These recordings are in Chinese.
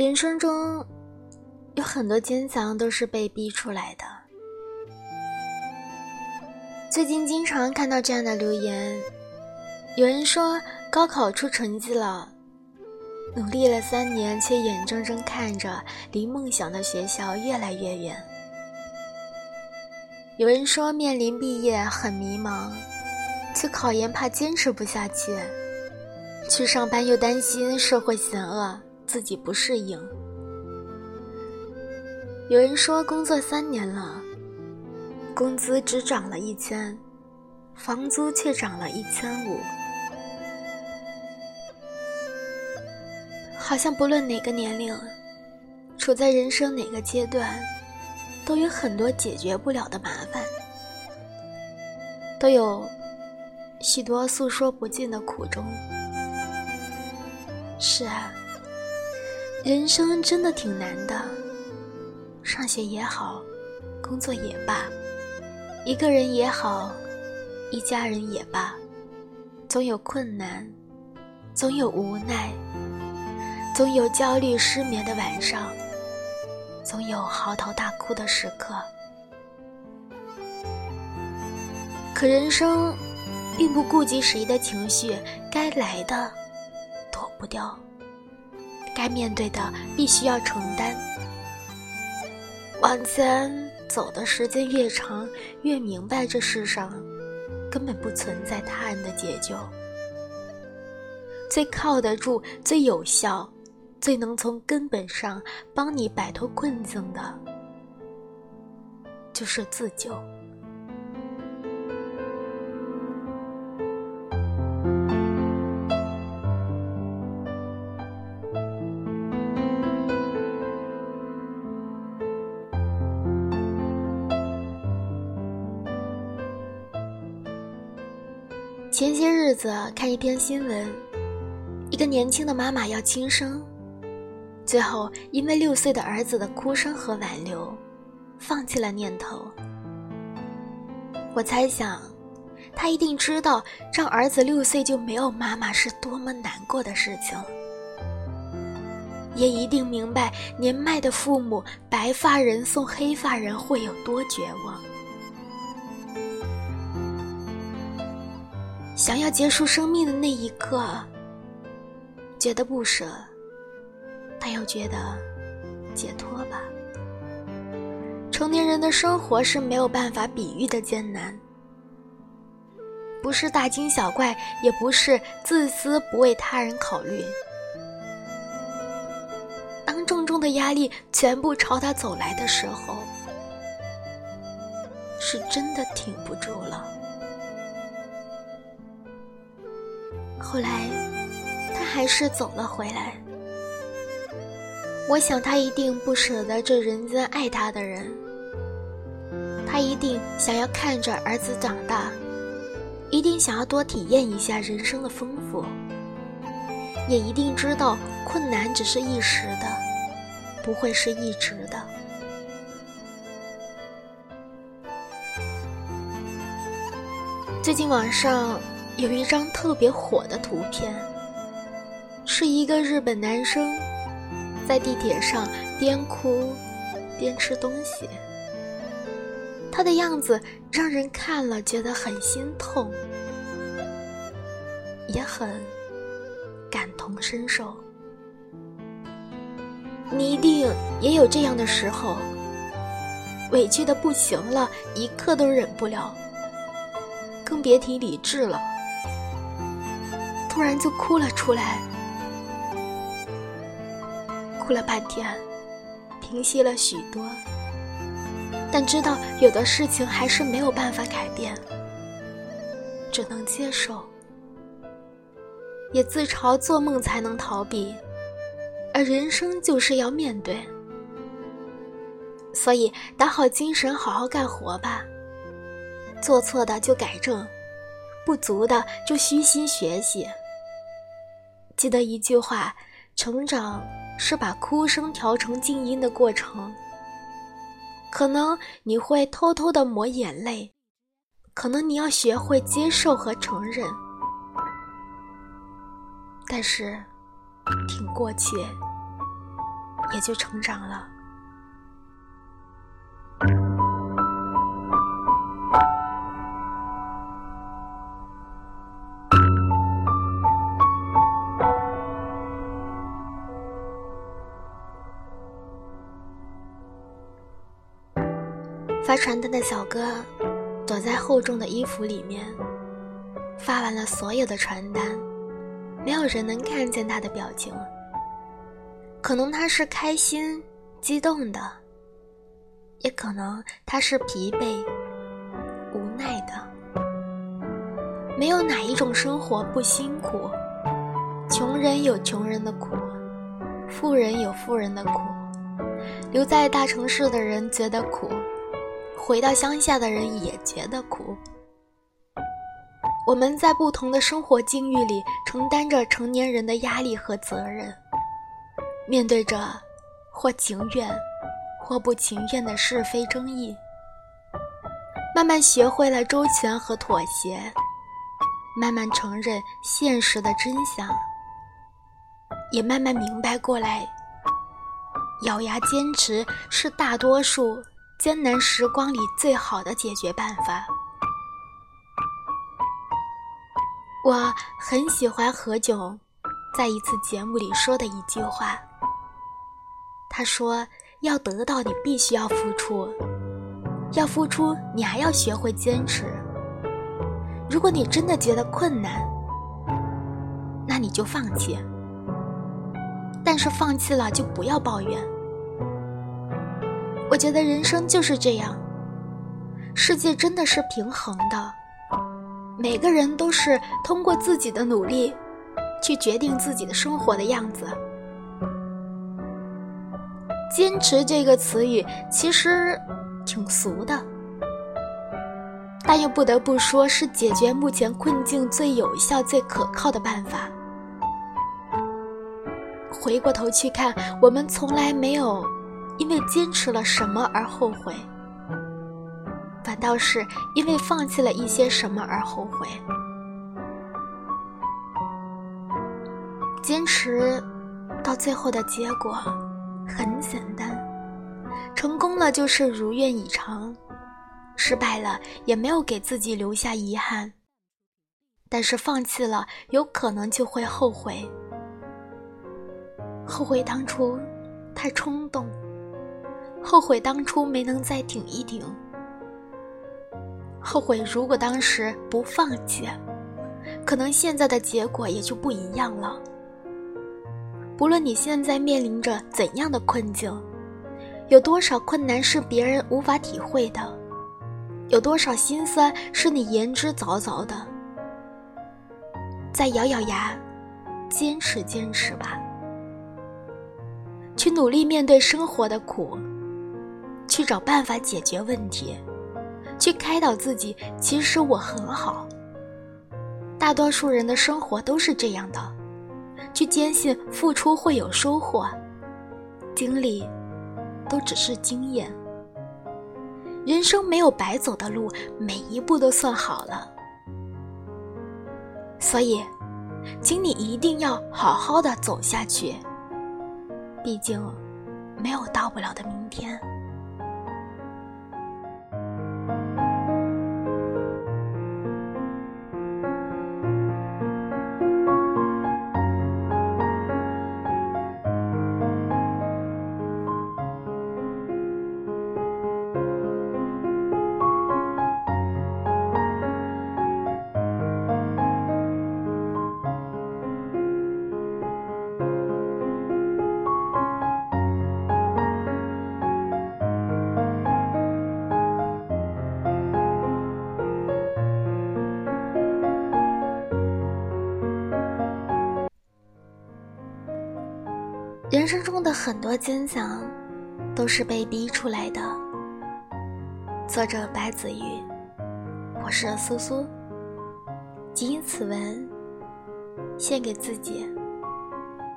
人生中有很多坚强都是被逼出来的。最近经常看到这样的留言，有人说高考出成绩了，努力了三年，却眼睁睁看着离梦想的学校越来越远；有人说面临毕业很迷茫，去考研怕坚持不下去，去上班又担心社会险恶。自己不适应。有人说工作三年了，工资只涨了一千，房租却涨了一千五。好像不论哪个年龄，处在人生哪个阶段，都有很多解决不了的麻烦，都有许多诉说不尽的苦衷。是啊。人生真的挺难的，上学也好，工作也罢，一个人也好，一家人也罢，总有困难，总有无奈，总有焦虑失眠的晚上，总有嚎啕大哭的时刻。可人生，并不顾及谁的情绪，该来的，躲不掉。该面对的必须要承担。往前走的时间越长，越明白这世上根本不存在他人的解救。最靠得住、最有效、最能从根本上帮你摆脱困境的，就是自救。前些日子看一篇新闻，一个年轻的妈妈要轻生，最后因为六岁的儿子的哭声和挽留，放弃了念头。我猜想，她一定知道让儿子六岁就没有妈妈是多么难过的事情，也一定明白年迈的父母白发人送黑发人会有多绝望。想要结束生命的那一刻，觉得不舍，他又觉得解脱吧。成年人的生活是没有办法比喻的艰难，不是大惊小怪，也不是自私不为他人考虑。当重重的压力全部朝他走来的时候，是真的挺不住了。后来，他还是走了回来。我想，他一定不舍得这人间爱他的人。他一定想要看着儿子长大，一定想要多体验一下人生的丰富，也一定知道困难只是一时的，不会是一直的。最近网上。有一张特别火的图片，是一个日本男生在地铁上边哭边吃东西，他的样子让人看了觉得很心痛，也很感同身受。你一定也有这样的时候，委屈的不行了，一刻都忍不了，更别提理智了。突然就哭了出来，哭了半天，平息了许多。但知道有的事情还是没有办法改变，只能接受，也自嘲做梦才能逃避，而人生就是要面对。所以打好精神，好好干活吧。做错的就改正，不足的就虚心学习。记得一句话：成长是把哭声调成静音的过程。可能你会偷偷的抹眼泪，可能你要学会接受和承认，但是挺过去也就成长了。发传单的小哥躲在厚重的衣服里面，发完了所有的传单，没有人能看见他的表情。可能他是开心、激动的，也可能他是疲惫、无奈的。没有哪一种生活不辛苦，穷人有穷人的苦，富人有富人的苦，留在大城市的人觉得苦。回到乡下的人也觉得苦。我们在不同的生活境遇里承担着成年人的压力和责任，面对着或情愿或不情愿的是非争议，慢慢学会了周全和妥协，慢慢承认现实的真相，也慢慢明白过来，咬牙坚持是大多数。艰难时光里最好的解决办法。我很喜欢何炅在一次节目里说的一句话。他说：“要得到，你必须要付出；要付出，你还要学会坚持。如果你真的觉得困难，那你就放弃。但是放弃了，就不要抱怨。”我觉得人生就是这样，世界真的是平衡的，每个人都是通过自己的努力，去决定自己的生活的样子。坚持这个词语其实挺俗的，但又不得不说是解决目前困境最有效、最可靠的办法。回过头去看，我们从来没有。因为坚持了什么而后悔，反倒是因为放弃了一些什么而后悔。坚持到最后的结果很简单，成功了就是如愿以偿，失败了也没有给自己留下遗憾。但是放弃了，有可能就会后悔，后悔当初太冲动。后悔当初没能再挺一挺，后悔如果当时不放弃，可能现在的结果也就不一样了。不论你现在面临着怎样的困境，有多少困难是别人无法体会的，有多少心酸是你言之凿凿的，再咬咬牙，坚持坚持吧，去努力面对生活的苦。去找办法解决问题，去开导自己。其实我很好。大多数人的生活都是这样的，去坚信付出会有收获，经历都只是经验。人生没有白走的路，每一步都算好了。所以，请你一定要好好的走下去。毕竟，没有到不了的明天。人生中的很多坚强，都是被逼出来的。作者白子玉，我是苏苏。仅以此文，献给自己，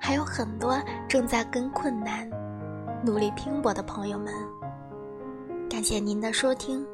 还有很多正在跟困难努力拼搏的朋友们。感谢您的收听。